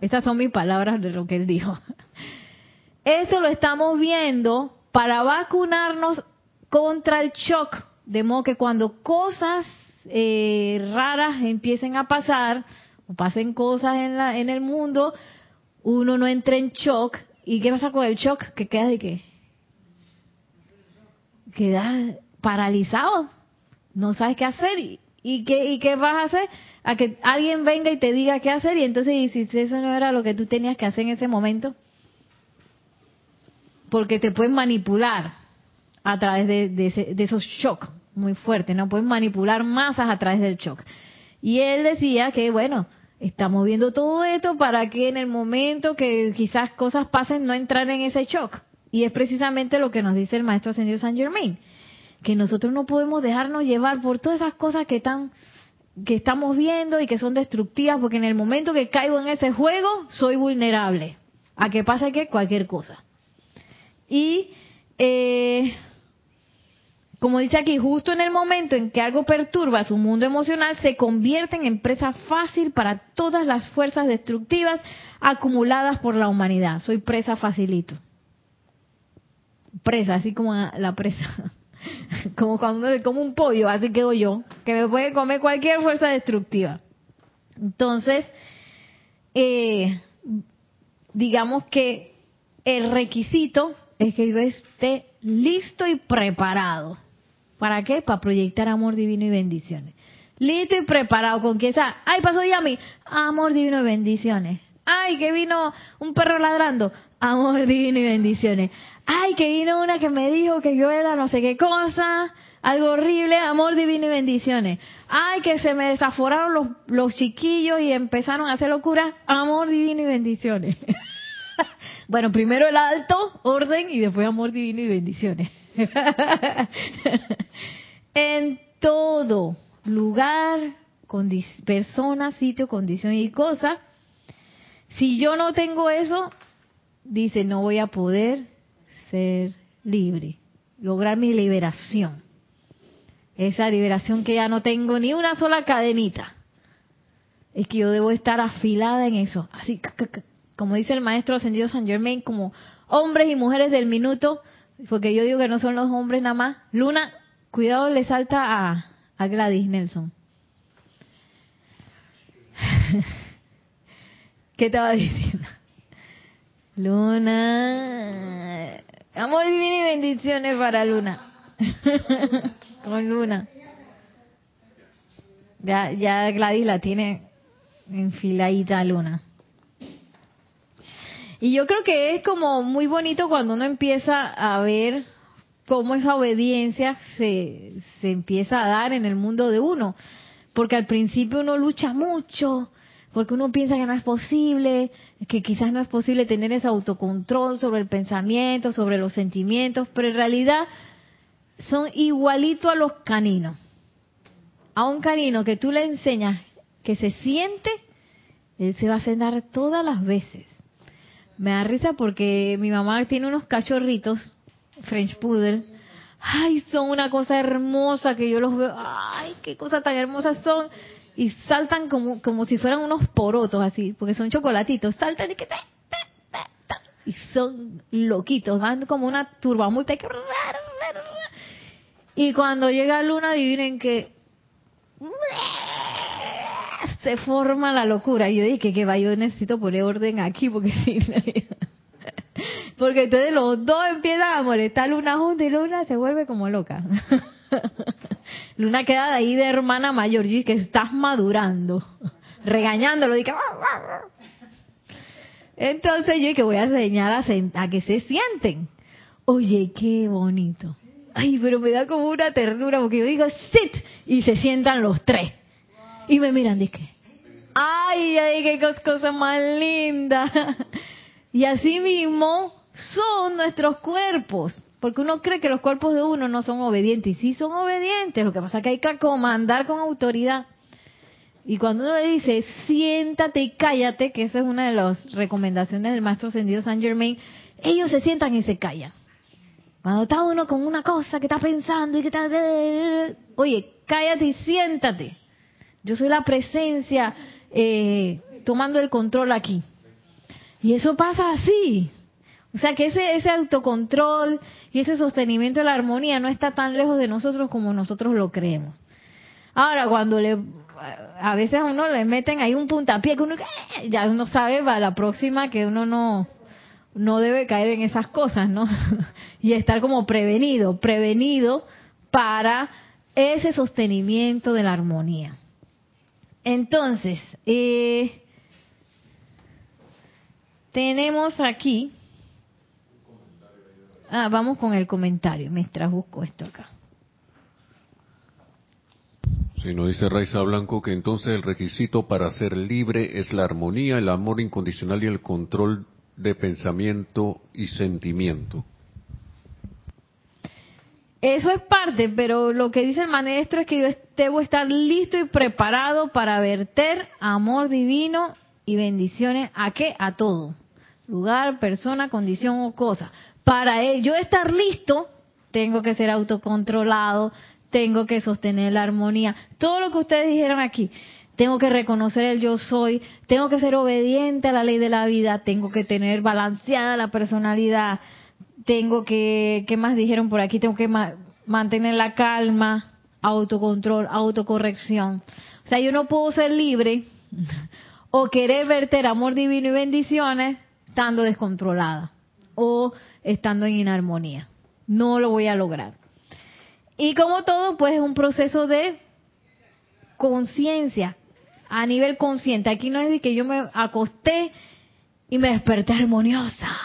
Speaker 1: estas son mis palabras de lo que él dijo. Esto lo estamos viendo para vacunarnos contra el shock, de modo que cuando cosas eh, raras empiecen a pasar, pasen cosas en, la, en el mundo, uno no entre en shock. ¿Y qué pasa con el shock? Que queda de qué? Queda paralizado. No sabes qué hacer. ¿Y, y, qué, ¿Y qué vas a hacer? A que alguien venga y te diga qué hacer y entonces si eso no era lo que tú tenías que hacer en ese momento. Porque te pueden manipular a través de, de esos shocks muy fuertes, ¿no? Pueden manipular masas a través del shock. Y él decía que, bueno, estamos viendo todo esto para que en el momento que quizás cosas pasen no entrar en ese shock. Y es precisamente lo que nos dice el maestro ascendido San Germain, que nosotros no podemos dejarnos llevar por todas esas cosas que están que estamos viendo y que son destructivas, porque en el momento que caigo en ese juego soy vulnerable a que pase que cualquier cosa. Y eh, como dice aquí, justo en el momento en que algo perturba su mundo emocional, se convierten en presa fácil para todas las fuerzas destructivas acumuladas por la humanidad. Soy presa facilito. Presa, así como la presa. Como cuando como un pollo, así quedo yo, que me puede comer cualquier fuerza destructiva. Entonces, eh, digamos que el requisito es que yo esté listo y preparado ¿Para qué? Para proyectar amor divino y bendiciones. Listo y preparado con que esa, ay, pasó Yami, amor divino y bendiciones. Ay, que vino un perro ladrando, amor divino y bendiciones. Ay, que vino una que me dijo que yo era no sé qué cosa, algo horrible, amor divino y bendiciones. Ay, que se me desaforaron los, los chiquillos y empezaron a hacer locura, amor divino y bendiciones. bueno, primero el alto orden y después amor divino y bendiciones. en todo lugar, persona, sitio, condición y cosa. Si yo no tengo eso, dice, no voy a poder ser libre, lograr mi liberación. Esa liberación que ya no tengo ni una sola cadenita. Es que yo debo estar afilada en eso. Así, como dice el maestro ascendido San Germain, como hombres y mujeres del minuto, porque yo digo que no son los hombres nada más. Luna, cuidado, le salta a, Gladys Nelson. ¿Qué estaba diciendo? Luna. Amor divino y bendiciones para Luna. Con Luna. Ya, ya Gladys la tiene enfiladita Luna. Y yo creo que es como muy bonito cuando uno empieza a ver cómo esa obediencia se, se empieza a dar en el mundo de uno. Porque al principio uno lucha mucho, porque uno piensa que no es posible, que quizás no es posible tener ese autocontrol sobre el pensamiento, sobre los sentimientos, pero en realidad son igualitos a los caninos. A un canino que tú le enseñas que se siente, él se va a cenar todas las veces. Me da risa porque mi mamá tiene unos cachorritos, French Poodle. Ay, son una cosa hermosa que yo los veo. Ay, qué cosa tan hermosas son. Y saltan como, como si fueran unos porotos así, porque son chocolatitos. Saltan y que... Y son loquitos, van como una turbamulta. Y cuando llega Luna, adivinen que se forma la locura. Y yo dije que va, yo necesito poner orden aquí porque si porque entonces los dos empiezan a molestar Luna junta y Luna se vuelve como loca. Luna queda de ahí de hermana mayor, y que estás madurando, regañándolo, dije, entonces yo que voy a enseñar a, a que se sienten. Oye, qué bonito. Ay, pero me da como una ternura porque yo digo, sit, y se sientan los tres. Y me miran, dije, ay, ay, qué cosa más linda. Y así mismo son nuestros cuerpos. Porque uno cree que los cuerpos de uno no son obedientes. Y sí son obedientes. Lo que pasa es que hay que comandar con autoridad. Y cuando uno le dice, siéntate y cállate, que esa es una de las recomendaciones del maestro ascendido San Germain, ellos se sientan y se callan. Cuando está uno con una cosa que está pensando y que está... Oye, cállate y siéntate. Yo soy la presencia eh, tomando el control aquí. Y eso pasa así. O sea que ese, ese autocontrol y ese sostenimiento de la armonía no está tan lejos de nosotros como nosotros lo creemos. Ahora, cuando le, a veces a uno le meten ahí un puntapié que uno, ¡eh! ya uno sabe para la próxima que uno no, no debe caer en esas cosas, ¿no? y estar como prevenido, prevenido para ese sostenimiento de la armonía. Entonces, eh, tenemos aquí, ah, vamos con el comentario, mientras busco esto acá.
Speaker 3: Si nos dice Raiza Blanco que entonces el requisito para ser libre es la armonía, el amor incondicional y el control de pensamiento y sentimiento.
Speaker 1: Eso es parte, pero lo que dice el maestro es que yo debo estar listo y preparado para verter amor divino y bendiciones a qué? A todo. Lugar, persona, condición o cosa. Para él, yo estar listo, tengo que ser autocontrolado, tengo que sostener la armonía. Todo lo que ustedes dijeron aquí, tengo que reconocer el yo soy, tengo que ser obediente a la ley de la vida, tengo que tener balanceada la personalidad, tengo que, ¿qué más dijeron por aquí? Tengo que mantener la calma, autocontrol, autocorrección. O sea, yo no puedo ser libre o querer verter amor divino y bendiciones estando descontrolada o estando en inarmonía. No lo voy a lograr. Y como todo, pues es un proceso de conciencia, a nivel consciente. Aquí no es de que yo me acosté y me desperté armoniosa.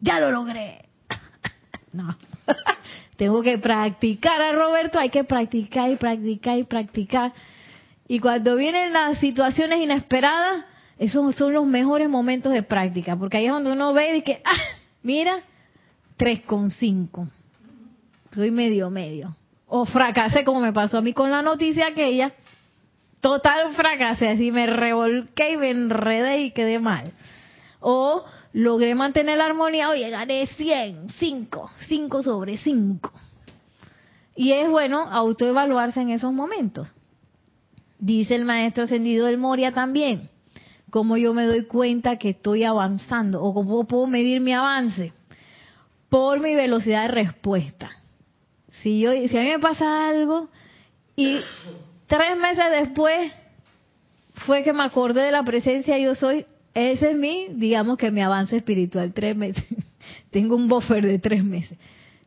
Speaker 1: Ya lo logré. no. Tengo que practicar a Roberto, hay que practicar y practicar y practicar. Y cuando vienen las situaciones inesperadas, esos son los mejores momentos de práctica, porque ahí es donde uno ve y que, ah, mira, 3,5 soy medio medio. O fracasé como me pasó a mí con la noticia aquella. Total fracasé, así me revolqué y me enredé y quedé mal. O logré mantener la armonía, oye, gané 100, 5, 5 sobre 5. Y es bueno autoevaluarse en esos momentos. Dice el maestro ascendido del Moria también, cómo yo me doy cuenta que estoy avanzando o cómo puedo medir mi avance por mi velocidad de respuesta. Si, yo, si a mí me pasa algo y tres meses después fue que me acordé de la presencia yo soy, ese es mi, digamos que mi avance espiritual, tres meses. Tengo un buffer de tres meses.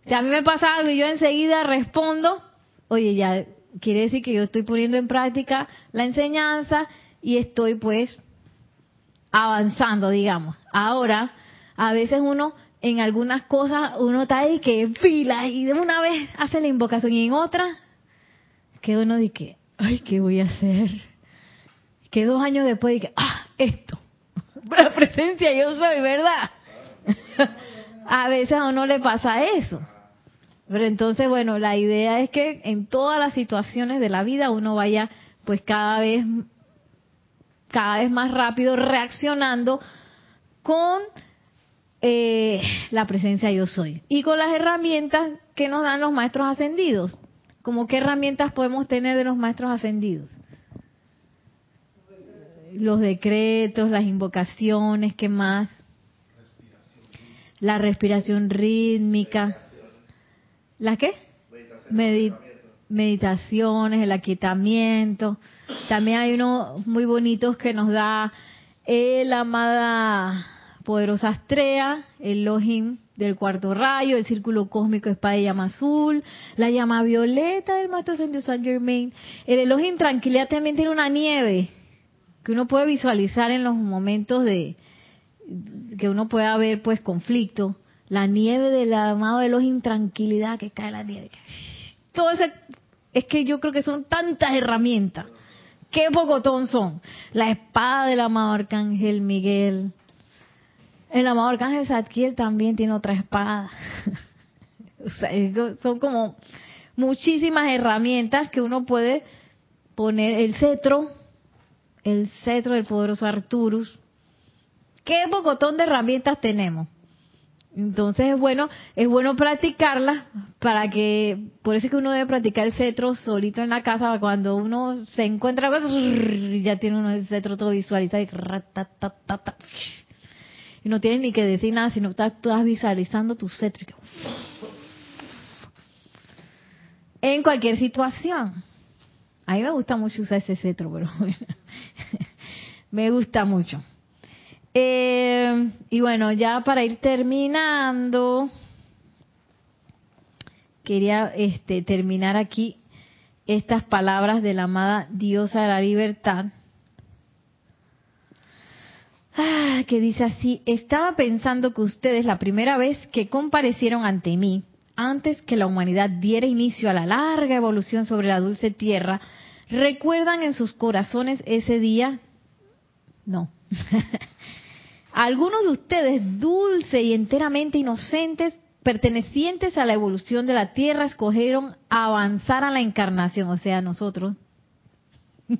Speaker 1: Si a mí me pasa algo y yo enseguida respondo, oye, ya quiere decir que yo estoy poniendo en práctica la enseñanza y estoy pues avanzando, digamos. Ahora, a veces uno en algunas cosas uno está ahí que pila y de una vez hace la invocación y en otra que uno dice, ay, ¿qué voy a hacer? Que dos años después dice, ah, esto, la presencia yo soy, ¿verdad? a veces a uno le pasa eso. Pero entonces, bueno, la idea es que en todas las situaciones de la vida uno vaya pues cada vez cada vez más rápido reaccionando con eh, la presencia yo soy. Y con las herramientas que nos dan los maestros ascendidos. Como qué herramientas podemos tener de los maestros ascendidos. Los decretos, las invocaciones, ¿qué más? La respiración rítmica. ¿La qué? meditaciones, el aquietamiento. También hay unos muy bonitos que nos da el amada poderosa Astrea, el Elohim del cuarto rayo, el círculo cósmico espada y llama azul, la llama violeta del maestro Saint Germain. El Elohim tranquilidad también tiene una nieve que uno puede visualizar en los momentos de que uno pueda ver pues conflicto. La nieve del amado Elohim tranquilidad que cae la nieve. Todo eso es que yo creo que son tantas herramientas. Qué pocotón son. La espada del amado Arcángel Miguel, el amado Arcángel Zadkiel también tiene otra espada. O sea, son como muchísimas herramientas que uno puede poner. El cetro, el cetro del poderoso Arturus. ¿Qué bocotón de herramientas tenemos? Entonces es bueno, es bueno practicarla para que, por eso es que uno debe practicar el cetro solito en la casa cuando uno se encuentra, ya tiene uno el cetro todo visualizado y, y no tienes ni que decir nada, sino estás, estás visualizando tu cetro. En cualquier situación. A mí me gusta mucho usar ese cetro, pero me gusta mucho. Eh, y bueno, ya para ir terminando, quería este, terminar aquí estas palabras de la amada diosa de la libertad, ah, que dice así, estaba pensando que ustedes la primera vez que comparecieron ante mí, antes que la humanidad diera inicio a la larga evolución sobre la dulce tierra, ¿recuerdan en sus corazones ese día? No. Algunos de ustedes, dulce y enteramente inocentes, pertenecientes a la evolución de la Tierra, escogieron avanzar a la encarnación, o sea, nosotros,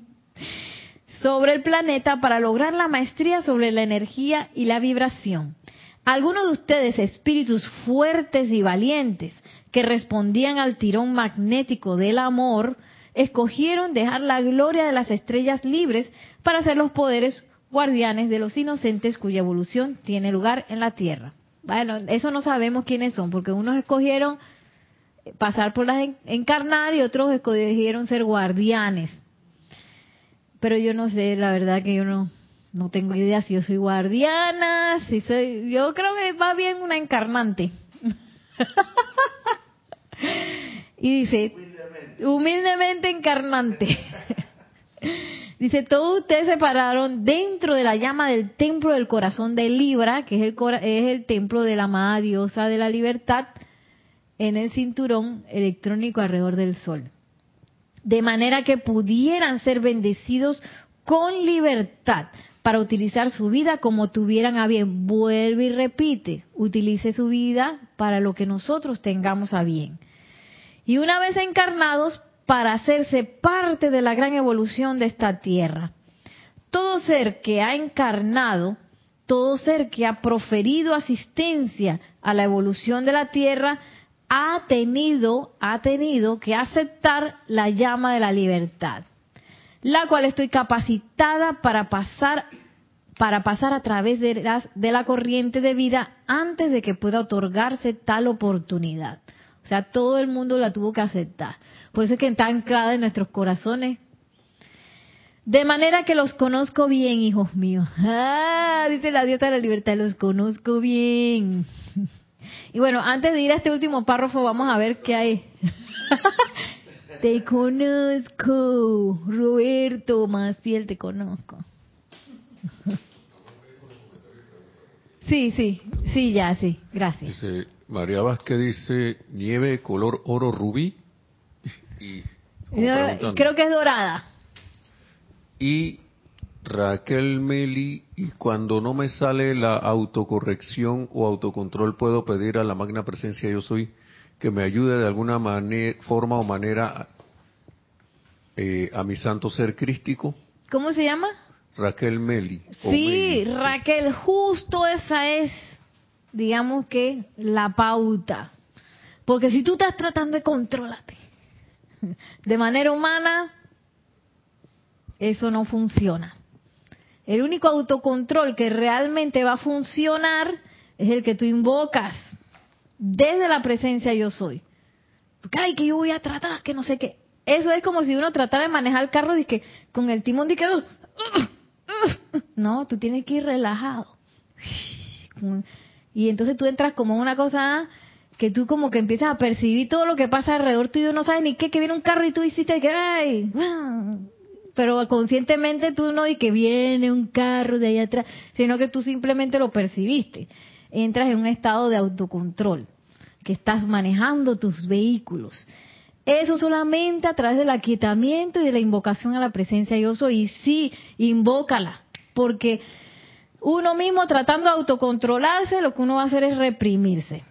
Speaker 1: sobre el planeta para lograr la maestría sobre la energía y la vibración. Algunos de ustedes, espíritus fuertes y valientes, que respondían al tirón magnético del amor, escogieron dejar la gloria de las estrellas libres para hacer los poderes guardianes de los inocentes cuya evolución tiene lugar en la tierra. Bueno, eso no sabemos quiénes son, porque unos escogieron pasar por las encarnar y otros escogieron ser guardianes. Pero yo no sé, la verdad que yo no, no tengo idea si yo soy guardiana, si soy, yo creo que va bien una encarnante. y dice, humildemente, humildemente encarnante. Dice, todos ustedes se pararon dentro de la llama del templo del corazón de Libra, que es el, es el templo de la amada diosa de la libertad, en el cinturón electrónico alrededor del sol. De manera que pudieran ser bendecidos con libertad para utilizar su vida como tuvieran a bien. Vuelve y repite, utilice su vida para lo que nosotros tengamos a bien. Y una vez encarnados, para hacerse parte de la gran evolución de esta tierra. Todo ser que ha encarnado, todo ser que ha proferido asistencia a la evolución de la tierra, ha tenido, ha tenido que aceptar la llama de la libertad, la cual estoy capacitada para pasar para pasar a través de de la corriente de vida antes de que pueda otorgarse tal oportunidad. O sea, todo el mundo la tuvo que aceptar. Por eso es que está anclada en nuestros corazones. De manera que los conozco bien, hijos míos. Ah, dice la dieta de la libertad, los conozco bien. Y bueno, antes de ir a este último párrafo, vamos a ver qué hay. te conozco, Roberto, más fiel te conozco. Sí, sí, sí, ya, sí, gracias.
Speaker 3: Dice, María Vázquez dice, nieve color oro rubí
Speaker 1: creo que es dorada.
Speaker 3: Y Raquel Meli, y cuando no me sale la autocorrección o autocontrol, puedo pedir a la magna presencia yo soy que me ayude de alguna manera, forma o manera eh, a mi santo ser crístico.
Speaker 1: ¿Cómo se llama?
Speaker 3: Raquel Meli.
Speaker 1: Sí, Raquel, justo esa es, digamos que, la pauta. Porque si tú estás tratando de controlarte, de manera humana, eso no funciona. El único autocontrol que realmente va a funcionar es el que tú invocas desde la presencia yo soy. Ay, que yo voy a tratar, que no sé qué. Eso es como si uno tratara de manejar el carro y que, con el timón de que... no, tú tienes que ir relajado. Y entonces tú entras como una cosa que tú como que empiezas a percibir todo lo que pasa alrededor tuyo, no sabes ni qué, que viene un carro y tú hiciste que, ay, pero conscientemente tú no di que viene un carro de allá atrás, sino que tú simplemente lo percibiste. Entras en un estado de autocontrol, que estás manejando tus vehículos. Eso solamente a través del aquietamiento y de la invocación a la presencia yo soy. Y sí, invócala, porque uno mismo tratando de autocontrolarse, lo que uno va a hacer es reprimirse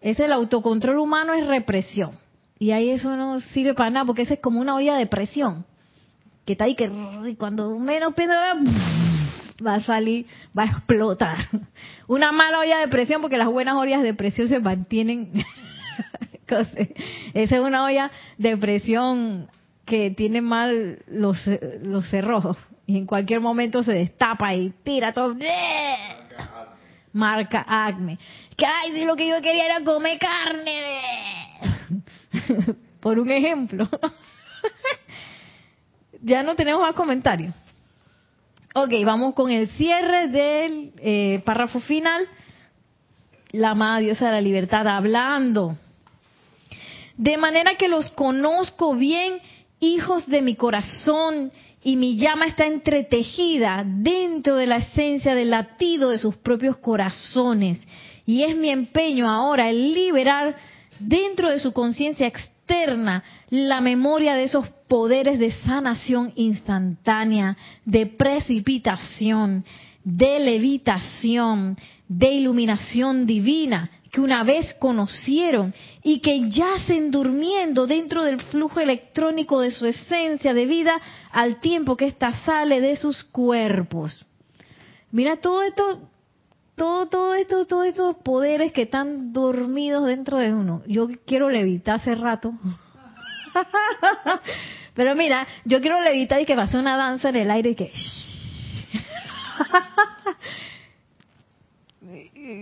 Speaker 1: Ese el autocontrol humano es represión. Y ahí eso no sirve para nada, porque ese es como una olla de presión. Que está ahí que cuando menos piensa va a salir, va a explotar. Una mala olla de presión, porque las buenas ollas de presión se mantienen. Esa es una olla de presión que tiene mal los, los cerrojos y en cualquier momento se destapa y tira todo. Marca Acme. Que ay, si lo que yo quería era comer carne. Por un ejemplo. ya no tenemos más comentarios. Ok, vamos con el cierre del eh, párrafo final. La amada diosa de la libertad hablando. De manera que los conozco bien, hijos de mi corazón, y mi llama está entretejida dentro de la esencia del latido de sus propios corazones. Y es mi empeño ahora el liberar dentro de su conciencia externa la memoria de esos poderes de sanación instantánea, de precipitación, de levitación, de iluminación divina que una vez conocieron y que yacen durmiendo dentro del flujo electrónico de su esencia de vida al tiempo que ésta sale de sus cuerpos. Mira todo esto, todo, todo esto, todos estos poderes que están dormidos dentro de uno. Yo quiero levitar hace rato. Pero mira, yo quiero levitar y que pase una danza en el aire y que...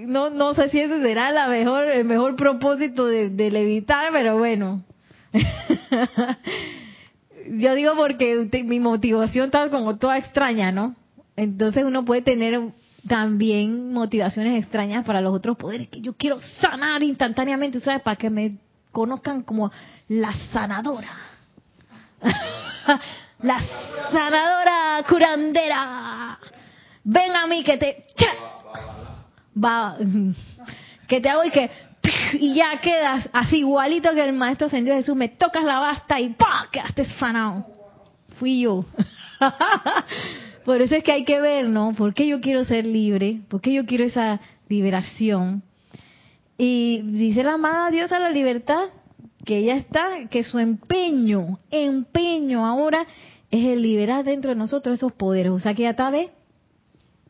Speaker 1: no no sé si ese será la mejor el mejor propósito de, levitar pero bueno. Yo digo porque mi motivación está como toda extraña no entonces uno puede tener también motivaciones extrañas para los otros poderes que yo quiero sanar instantáneamente sabes para que me conozcan como la sanadora la sanadora curandera ven a mí que te va, que te hago y que, y ya quedas así igualito que el Maestro Ascendido Jesús, me tocas la basta y ¡pah! quedaste fanado. Fui yo. Por eso es que hay que ver, ¿no? ¿Por qué yo quiero ser libre? ¿Por qué yo quiero esa liberación? Y dice la amada Dios a la libertad que ella está, que su empeño, empeño ahora es el liberar dentro de nosotros esos poderes. O sea que ya está,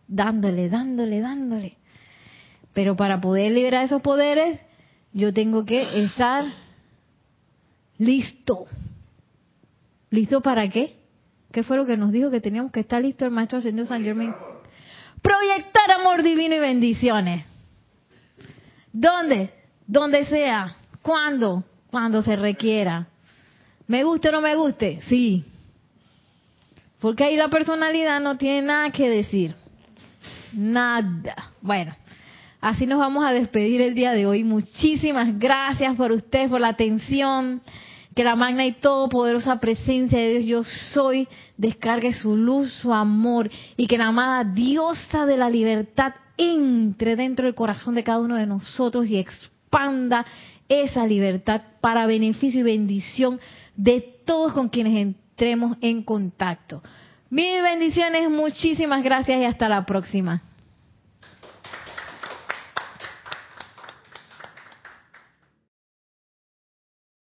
Speaker 1: Dándole, dándole, dándole. Pero para poder liberar esos poderes, yo tengo que estar listo. ¿Listo para qué? ¿Qué fue lo que nos dijo que teníamos que estar listo el Maestro Ascendido San Germán? Proyectar amor divino y bendiciones. ¿Dónde? Donde sea. ¿Cuándo? Cuando se requiera. ¿Me guste o no me guste? Sí. Porque ahí la personalidad no tiene nada que decir. Nada. Bueno, Así nos vamos a despedir el día de hoy. Muchísimas gracias por ustedes, por la atención. Que la magna y todopoderosa presencia de Dios yo soy descargue su luz, su amor y que la amada diosa de la libertad entre dentro del corazón de cada uno de nosotros y expanda esa libertad para beneficio y bendición de todos con quienes entremos en contacto. Mil bendiciones, muchísimas gracias y hasta la próxima.